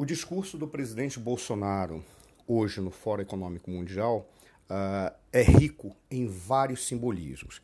O discurso do presidente Bolsonaro hoje no Fórum Econômico Mundial uh, é rico em vários simbolismos.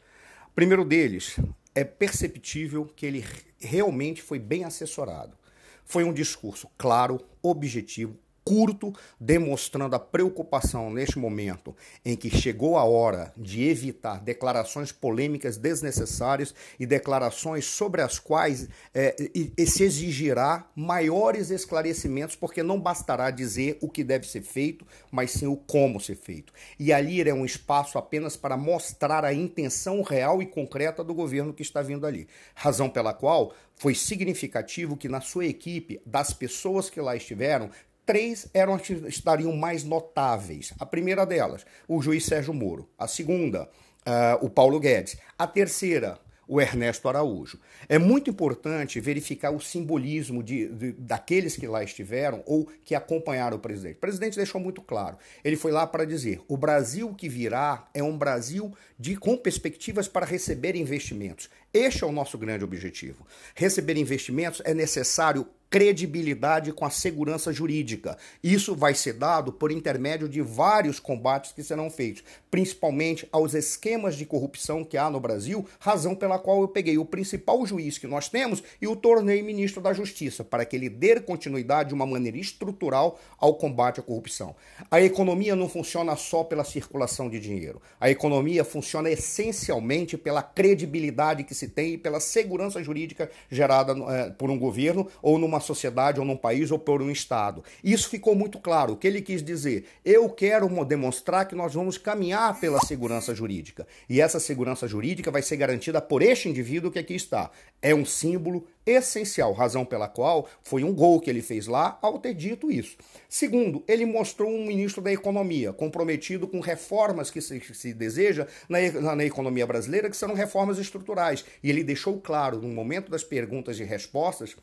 Primeiro deles é perceptível que ele realmente foi bem assessorado. Foi um discurso claro, objetivo, curto, demonstrando a preocupação neste momento em que chegou a hora de evitar declarações polêmicas desnecessárias e declarações sobre as quais é, e, e se exigirá maiores esclarecimentos, porque não bastará dizer o que deve ser feito, mas sim o como ser feito. E ali é um espaço apenas para mostrar a intenção real e concreta do governo que está vindo ali. Razão pela qual foi significativo que na sua equipe, das pessoas que lá estiveram, Três eram que estariam mais notáveis. A primeira delas, o juiz Sérgio Moro. A segunda, uh, o Paulo Guedes. A terceira, o Ernesto Araújo. É muito importante verificar o simbolismo de, de, daqueles que lá estiveram ou que acompanharam o presidente. O presidente deixou muito claro. Ele foi lá para dizer: o Brasil que virá é um Brasil de, com perspectivas para receber investimentos. Este é o nosso grande objetivo. Receber investimentos é necessário credibilidade com a segurança jurídica. Isso vai ser dado por intermédio de vários combates que serão feitos, principalmente aos esquemas de corrupção que há no Brasil, razão pela qual eu peguei o principal juiz que nós temos e o tornei ministro da Justiça, para que ele dê continuidade de uma maneira estrutural ao combate à corrupção. A economia não funciona só pela circulação de dinheiro. A economia funciona essencialmente pela credibilidade que se tem e pela segurança jurídica gerada é, por um governo ou numa sociedade ou num país ou por um Estado. Isso ficou muito claro. O que ele quis dizer? Eu quero demonstrar que nós vamos caminhar pela segurança jurídica. E essa segurança jurídica vai ser garantida por este indivíduo que aqui está. É um símbolo essencial, razão pela qual foi um gol que ele fez lá ao ter dito isso. Segundo, ele mostrou um ministro da Economia comprometido com reformas que se, se deseja na, na, na, economia brasileira, que serão reformas estruturais. E ele deixou claro, no momento das perguntas e respostas,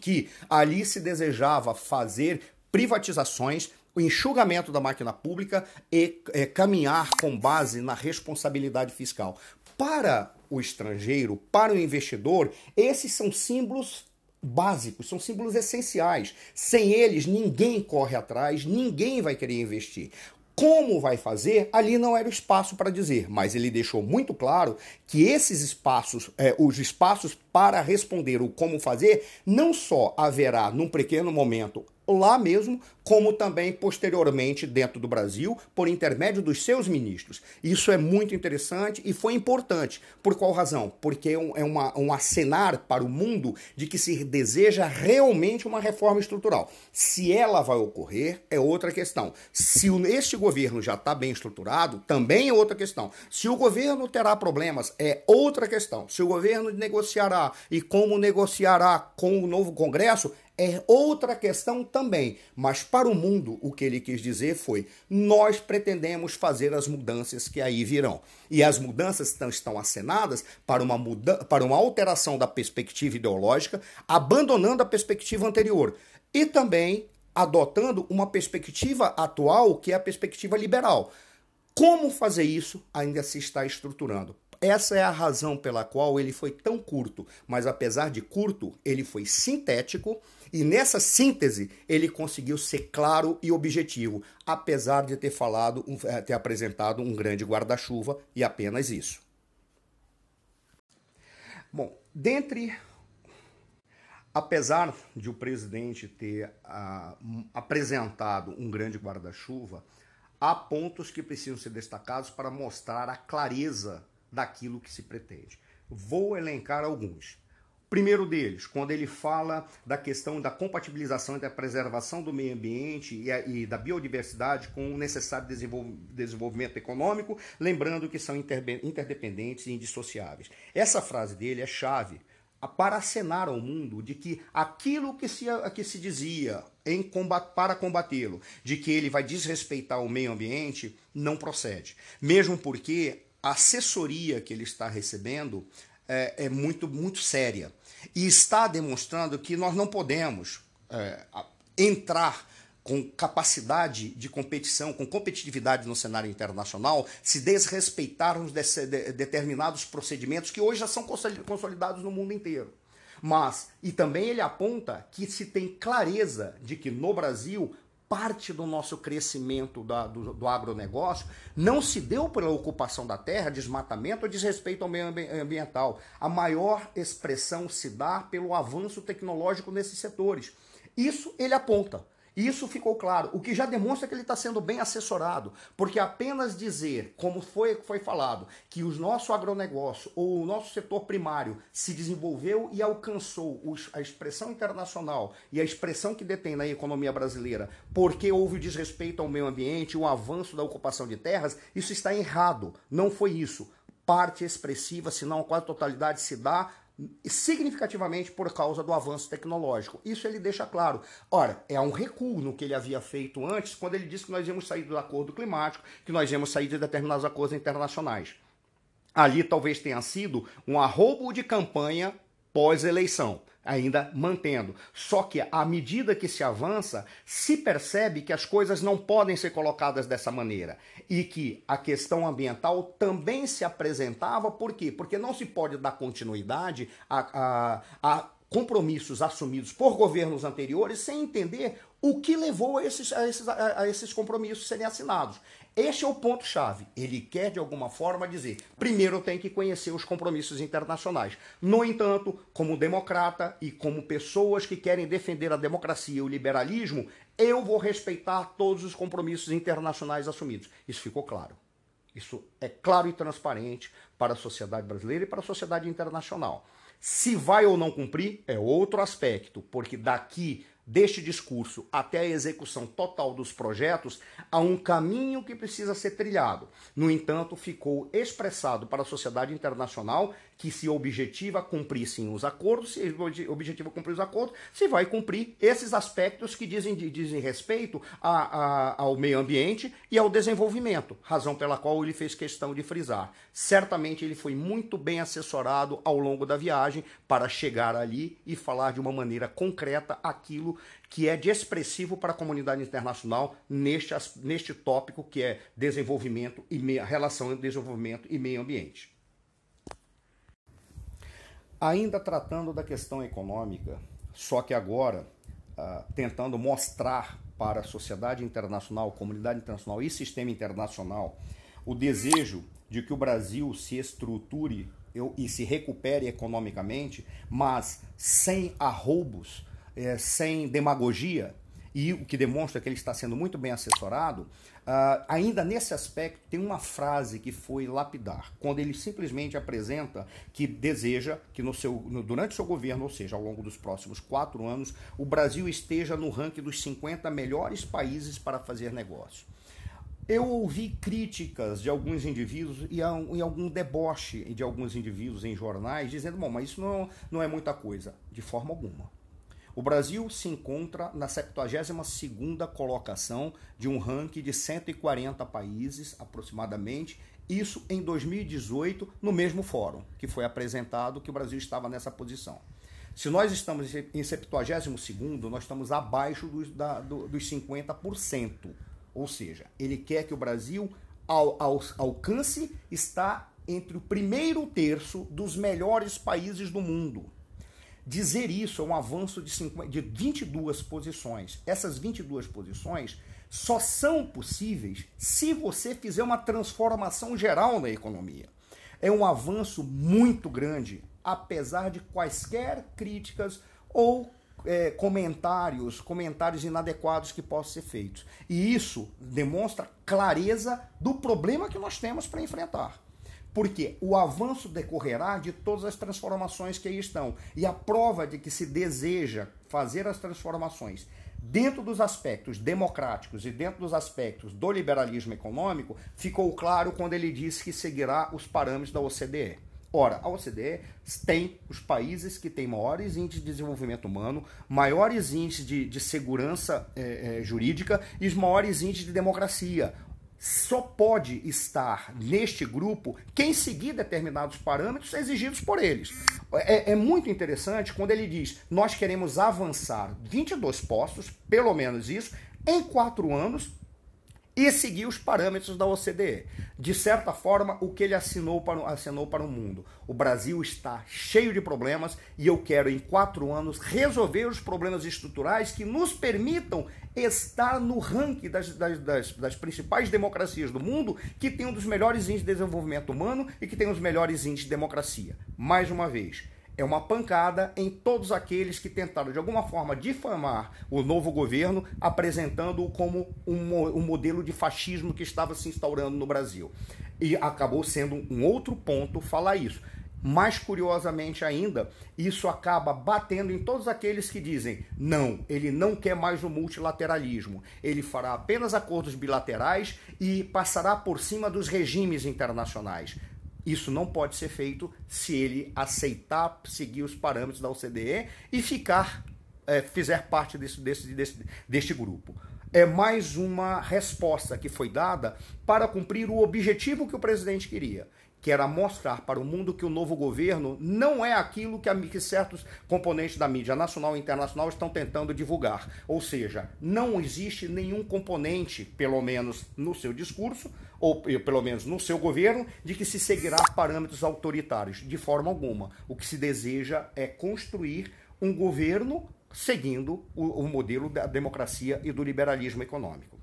que ali se desejava fazer privatizações, o enxugamento da máquina pública e é, caminhar com base na responsabilidade fiscal. Para o estrangeiro, para o investidor, esses são símbolos básicos, são símbolos essenciais. Sem eles, ninguém corre atrás, ninguém vai querer investir. Como vai fazer, ali não era o espaço para dizer, mas ele deixou muito claro que esses espaços, é, os espaços para responder o como fazer, não só haverá num pequeno momento lá mesmo, como também posteriormente dentro do Brasil, por intermédio dos seus ministros. Isso é muito interessante e foi importante. Por qual razão? Porque é, é uma, um acenar para o mundo de que se deseja realmente uma reforma estrutural. Se ela vai ocorrer, é outra questão. Se este governo já está bem estruturado, também é outra questão. Se o governo terá problemas, é outra questão. Se o governo negociará e como negociará com o novo Congresso, é outra questão também, mas para o mundo o que ele quis dizer foi: nós pretendemos fazer as mudanças que aí virão. E as mudanças estão, estão acenadas para uma, muda para uma alteração da perspectiva ideológica, abandonando a perspectiva anterior e também adotando uma perspectiva atual, que é a perspectiva liberal. Como fazer isso ainda se está estruturando. Essa é a razão pela qual ele foi tão curto, mas apesar de curto, ele foi sintético e nessa síntese, ele conseguiu ser claro e objetivo, apesar de ter falado, eh, ter apresentado um grande guarda-chuva e apenas isso. Bom, dentre apesar de o presidente ter ah, apresentado um grande guarda-chuva, há pontos que precisam ser destacados para mostrar a clareza daquilo que se pretende. Vou elencar alguns. Primeiro deles, quando ele fala da questão da compatibilização entre a preservação do meio ambiente e, a, e da biodiversidade com o necessário desenvolvimento econômico, lembrando que são interdependentes e indissociáveis. Essa frase dele é chave para acenar ao mundo de que aquilo que se, que se dizia em combat, para combatê-lo, de que ele vai desrespeitar o meio ambiente, não procede. Mesmo porque a assessoria que ele está recebendo é, é muito, muito séria. E está demonstrando que nós não podemos é, entrar com capacidade de competição, com competitividade no cenário internacional, se desrespeitarmos de, de, determinados procedimentos que hoje já são consolidados no mundo inteiro. Mas, e também ele aponta que se tem clareza de que no Brasil parte do nosso crescimento da, do, do, agronegócio não se deu pela ocupação da terra, desmatamento ou desrespeito ao meio ambiental. A maior expressão se dá pelo avanço tecnológico nesses setores. Isso ele aponta. Isso ficou claro, o que já demonstra que ele está sendo bem assessorado, porque apenas dizer, como foi, foi falado, que o nosso agronegócio ou o nosso setor primário se desenvolveu e alcançou a expressão internacional e a expressão que detém na economia brasileira, porque houve o desrespeito ao meio ambiente, o avanço da ocupação de terras, isso está errado. Não foi isso. Parte expressiva, se não quase totalidade, se dá significativamente por causa do avanço tecnológico. Isso ele deixa claro. Ora, é um recuo no que ele havia feito antes, quando ele disse que nós íamos sair do acordo climático, que nós íamos sair de determinados acordos internacionais. Ali talvez tenha sido um arrobo de campanha pós-eleição ainda mantendo. Só que à medida que se avança, se percebe que as coisas não podem ser colocadas dessa maneira e que a questão ambiental também se apresentava, por quê? Porque não se pode dar continuidade a, a, a compromissos assumidos por governos anteriores sem entender o que levou a esses, a esses, a esses compromissos serem assinados. Este é o ponto-chave. Ele quer, de alguma forma, dizer: primeiro tenho que conhecer os compromissos internacionais. No entanto, como democrata e como pessoas que querem defender a democracia e o liberalismo, eu vou respeitar todos os compromissos internacionais assumidos. Isso ficou claro. Isso é claro e transparente para a sociedade brasileira e para a sociedade internacional. Se vai ou não cumprir é outro aspecto, porque daqui deste discurso até a execução total dos projetos, há um caminho que precisa ser trilhado. No entanto, ficou expressado para a sociedade internacional que se objetiva cumprir sim os acordos, se objetiva cumprir os acordos, se vai cumprir esses aspectos que dizem, dizem respeito a, a, ao meio ambiente e ao desenvolvimento, razão pela qual ele fez questão de frisar. Certamente ele foi muito bem assessorado ao longo da viagem para chegar ali e falar de uma maneira concreta aquilo que é de expressivo para a comunidade internacional neste, neste tópico que é desenvolvimento e relação entre desenvolvimento e meio ambiente. Ainda tratando da questão econômica, só que agora uh, tentando mostrar para a sociedade internacional, comunidade internacional e sistema internacional o desejo de que o Brasil se estruture e se recupere economicamente, mas sem arroubos, é, sem demagogia, e o que demonstra que ele está sendo muito bem assessorado, uh, ainda nesse aspecto tem uma frase que foi lapidar, quando ele simplesmente apresenta que deseja que no seu, no, durante seu governo, ou seja, ao longo dos próximos quatro anos, o Brasil esteja no ranking dos 50 melhores países para fazer negócio. Eu ouvi críticas de alguns indivíduos e, e algum deboche de alguns indivíduos em jornais dizendo, bom, mas isso não, não é muita coisa. De forma alguma. O Brasil se encontra na 72ª colocação de um ranking de 140 países aproximadamente, isso em 2018 no mesmo fórum que foi apresentado que o Brasil estava nessa posição. Se nós estamos em 72º, nós estamos abaixo dos, da, do, dos 50%. Ou seja, ele quer que o Brasil ao, ao, alcance está entre o primeiro terço dos melhores países do mundo. Dizer isso é um avanço de, 50, de 22 posições. Essas 22 posições só são possíveis se você fizer uma transformação geral na economia. É um avanço muito grande, apesar de quaisquer críticas ou é, comentários, comentários inadequados que possam ser feitos. E isso demonstra clareza do problema que nós temos para enfrentar. Porque o avanço decorrerá de todas as transformações que aí estão. E a prova de que se deseja fazer as transformações dentro dos aspectos democráticos e dentro dos aspectos do liberalismo econômico ficou claro quando ele disse que seguirá os parâmetros da OCDE. Ora, a OCDE tem os países que têm maiores índices de desenvolvimento humano, maiores índices de, de segurança é, é, jurídica e os maiores índices de democracia só pode estar neste grupo quem seguir determinados parâmetros exigidos por eles. É, é, muito interessante quando ele diz: nós queremos avançar 22 postos, pelo menos isso, em quatro anos, e seguir os parâmetros da OCDE. De certa forma, o que ele assinou para, assinou para o mundo. O Brasil está cheio de problemas e eu quero, em quatro anos, resolver os problemas estruturais que nos permitam estar no ranking das, das, das, das principais democracias do mundo que tem um dos melhores índices de desenvolvimento humano e que tem os melhores índices de democracia. Mais uma vez, é uma pancada em todos aqueles que tentaram, de alguma forma, difamar o novo governo, apresentando-o como um, um, modelo de fascismo que estava se instaurando no Brasil. E acabou sendo um outro ponto falar isso. Mais curiosamente ainda, isso acaba batendo em todos aqueles que dizem: não, ele não quer mais o multilateralismo, ele fará apenas acordos bilaterais e passará por cima dos regimes internacionais. Isso não pode ser feito se ele aceitar seguir os parâmetros da OCDE e ficar, é, fizer parte desse, desse, desse, deste grupo. É mais uma resposta que foi dada para cumprir o objetivo que o presidente queria, que era mostrar para o mundo que o novo governo não é aquilo que, a, que certos componentes da mídia nacional e internacional estão tentando divulgar. Ou seja, não existe nenhum componente, pelo menos no seu discurso, ou pelo menos no seu governo, de que se seguirá parâmetros autoritários. De forma alguma. O que se deseja é construir um governo seguindo o, o modelo da democracia e do liberalismo econômico.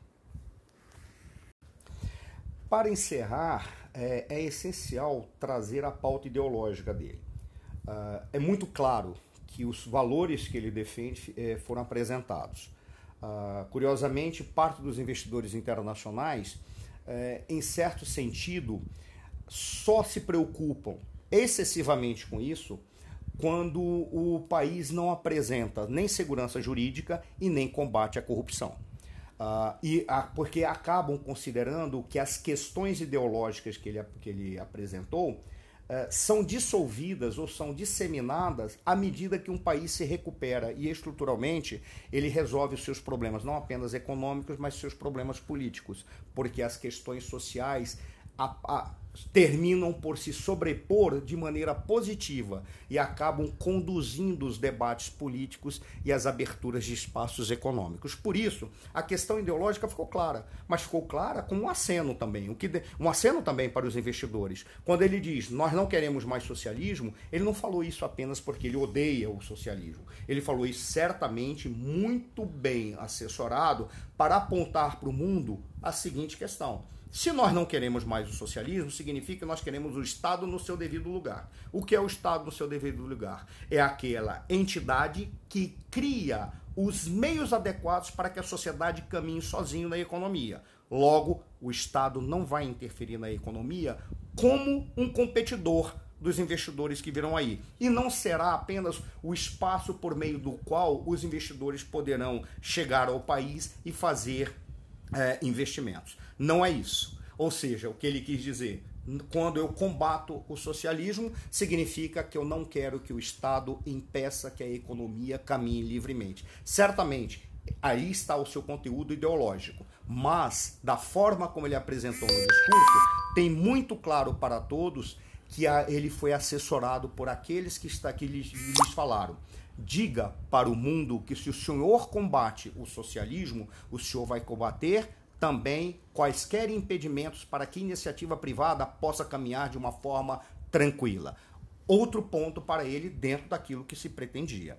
Para encerrar, é, é essencial trazer a pauta ideológica dele. Uh, é muito claro que os valores que ele defende é, foram apresentados. Uh, curiosamente, parte dos investidores internacionais, é, em certo sentido, só se preocupam excessivamente com isso quando o país não apresenta nem segurança jurídica e nem combate à corrupção. Uh, e a, porque acabam considerando que as questões ideológicas que ele, que ele apresentou uh, são dissolvidas ou são disseminadas à medida que um país se recupera e estruturalmente ele resolve os seus problemas, não apenas econômicos, mas seus problemas políticos, porque as questões sociais a, a, terminam por se sobrepor de maneira positiva e acabam conduzindo os debates políticos e as aberturas de espaços econômicos. Por isso, a questão ideológica ficou clara, mas ficou clara com um aceno também, o que um aceno também para os investidores. Quando ele diz nós não queremos mais socialismo, ele não falou isso apenas porque ele odeia o socialismo. Ele falou isso certamente muito bem assessorado para apontar para o mundo a seguinte questão se nós não queremos mais o socialismo, significa que nós queremos o Estado no seu devido lugar. O que é o Estado no seu devido lugar? É aquela entidade que cria os meios adequados para que a sociedade caminhe sozinho na economia. Logo, o Estado não vai interferir na economia como um competidor dos investidores que virão aí. E não será apenas o espaço por meio do qual os investidores poderão chegar ao país e fazer é, investimentos. Não é isso. Ou seja, o que ele quis dizer, quando eu combato o socialismo, significa que eu não quero que o Estado impeça que a economia caminhe livremente. Certamente, aí está o seu conteúdo ideológico, mas da forma como ele apresentou no discurso, tem muito claro para todos que ele foi assessorado por aqueles que está aqui lhes, lhes falaram. Diga para o mundo que se o senhor combate o socialismo, o senhor vai combater também quaisquer impedimentos para que iniciativa privada possa caminhar de uma forma tranquila. Outro ponto para ele dentro daquilo que se pretendia.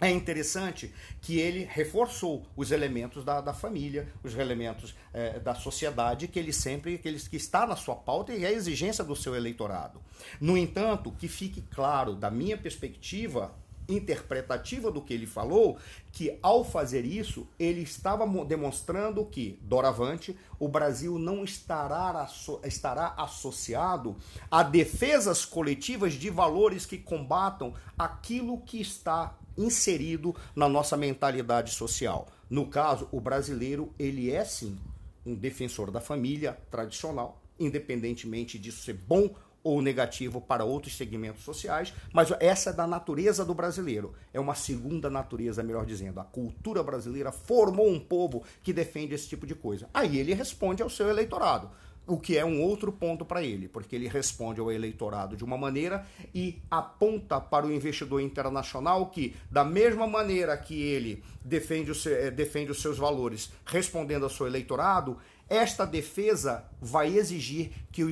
É interessante que ele reforçou os elementos da, da família, os elementos é, da sociedade que ele sempre que, ele, que está na sua pauta e é a exigência do seu eleitorado. No entanto, que fique claro, da minha perspectiva, interpretativa do que ele falou, que ao fazer isso, ele estava demonstrando que, doravante, o Brasil não estará, estará associado a defesas coletivas de valores que combatam aquilo que está inserido na nossa mentalidade social. No caso, o brasileiro, ele é sim um defensor da família tradicional, independentemente disso ser bom ou negativo para outros segmentos sociais, mas essa é da natureza do brasileiro. É uma segunda natureza, melhor dizendo. A cultura brasileira formou um povo que defende esse tipo de coisa. Aí ele responde ao seu eleitorado. O que é um outro ponto para ele, porque ele responde ao eleitorado de uma maneira e aponta para o investidor internacional que, da mesma maneira que ele defende, o seu, eh, defende os seus valores respondendo ao seu eleitorado, Esta defesa vai exigir que o,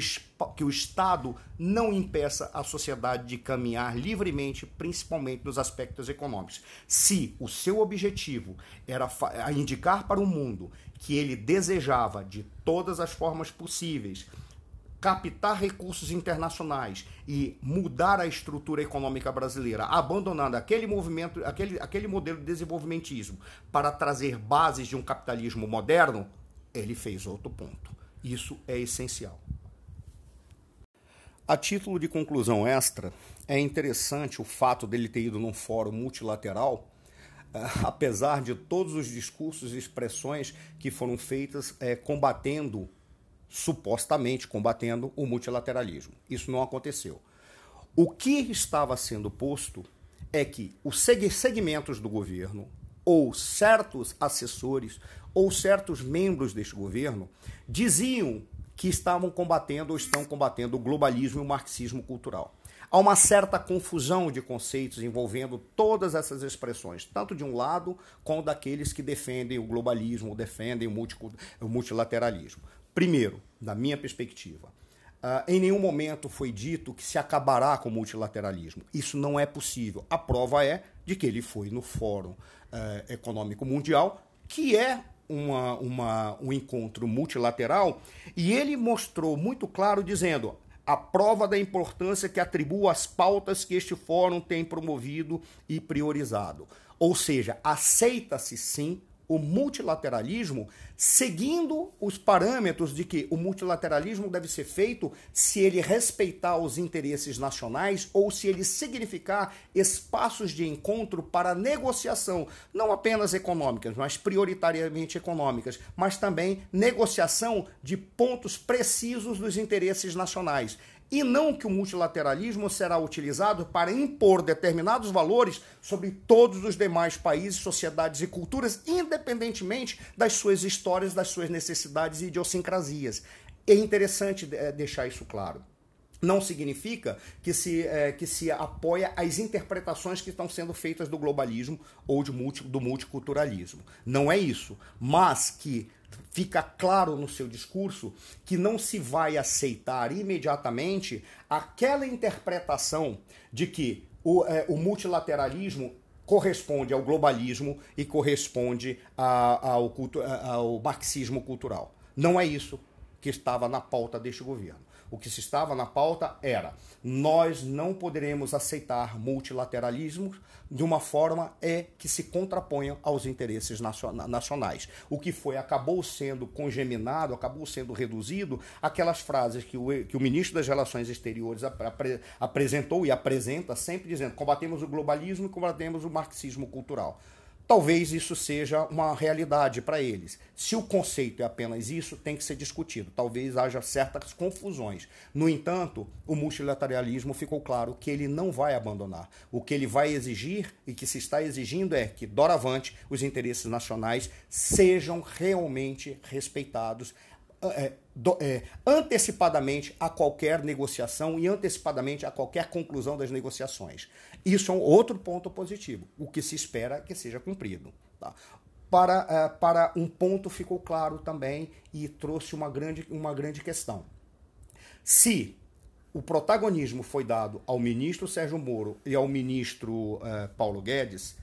que o Estado não impeça a sociedade de caminhar livremente, principalmente nos aspectos econômicos. Se o seu objetivo era indicar para o mundo que ele desejava, de todas as formas possíveis, captar recursos internacionais e mudar a estrutura econômica brasileira, abandonando aquele movimento, aquele, aquele modelo de desenvolvimentismo para trazer bases de um capitalismo moderno, ele fez outro ponto. Isso é essencial. A título de conclusão extra, é interessante o fato dele ter ido num fórum multilateral, eh, apesar de todos os discursos e expressões que foram feitas é, combatendo, supostamente combatendo, o multilateralismo. Isso não aconteceu. O que estava sendo posto é que os segmentos do governo, ou certos assessores, ou certos membros deste governo diziam que estavam combatendo ou estão combatendo o globalismo e o marxismo cultural. Há uma certa confusão de conceitos envolvendo todas essas expressões, tanto de um lado como daqueles que defendem o globalismo, defendem o multilateralismo. Primeiro, da minha perspectiva, Uh, em nenhum momento foi dito que se acabará com o multilateralismo. Isso não é possível. A prova é de que ele foi no Fórum uh, Econômico Mundial, que é uma, uma, um encontro multilateral e ele mostrou muito claro dizendo a prova da importância que atribuo às pautas que este fórum tem promovido e priorizado. Ou seja, aceita-se sim o multilateralismo seguindo os parâmetros de que o multilateralismo deve ser feito se ele respeitar os interesses nacionais ou se ele significar espaços de encontro para negociação, não apenas econômicas, mas prioritariamente econômicas, mas também negociação de pontos precisos dos interesses nacionais e não que o multilateralismo será utilizado para impor determinados valores sobre todos os demais países, sociedades e culturas, independentemente das suas histórias, das suas necessidades e idiosincrasias. É interessante é, deixar isso claro não significa que se, é, que se apoia as interpretações que estão sendo feitas do globalismo ou de multi, do multiculturalismo. Não é isso. Mas que fica claro no seu discurso que não se vai aceitar imediatamente aquela interpretação de que o, é, o multilateralismo corresponde ao globalismo e corresponde a, ao, culto, ao marxismo cultural. Não é isso que estava na pauta deste governo. O que se estava na pauta era: nós não poderemos aceitar multilateralismo de uma forma é que se contraponham aos interesses nacionais. O que foi acabou sendo congeminado, acabou sendo reduzido aquelas frases que o, que o ministro das Relações Exteriores apre, apresentou e apresenta sempre dizendo: combatemos o globalismo e combatemos o marxismo cultural. Talvez isso seja uma realidade para eles. Se o conceito é apenas isso, tem que ser discutido. Talvez haja certas confusões. No entanto, o multilateralismo ficou claro que ele não vai abandonar. O que ele vai exigir e que se está exigindo é que, doravante, os interesses nacionais sejam realmente respeitados é, do, é, antecipadamente a qualquer negociação e antecipadamente a qualquer conclusão das negociações. Isso é um outro ponto positivo, o que se espera que seja cumprido. Tá? Para, é, para um ponto ficou claro também e trouxe uma grande, uma grande questão. Se o protagonismo foi dado ao ministro Sérgio Moro e ao ministro é, Paulo Guedes,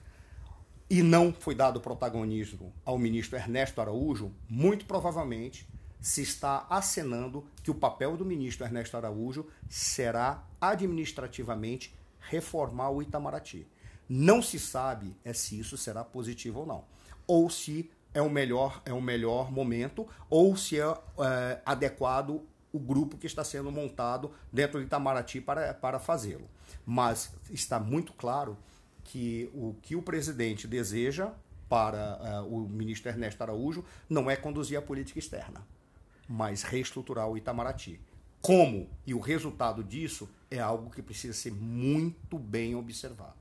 e não foi dado protagonismo ao ministro Ernesto Araújo, muito provavelmente se está acenando que o papel do ministro Ernesto Araújo será administrativamente reformar o Itamaraty. Não se sabe é se isso será positivo ou não, ou se é o melhor é o melhor momento, ou se é, é adequado o grupo que está sendo montado dentro do Itamaraty para, para fazê-lo. Mas está muito claro que o que o presidente deseja para uh, o ministro Ernesto Araújo não é conduzir a política externa mas reestruturar o Itamaraty. Como e o resultado disso é algo que precisa ser muito bem observado.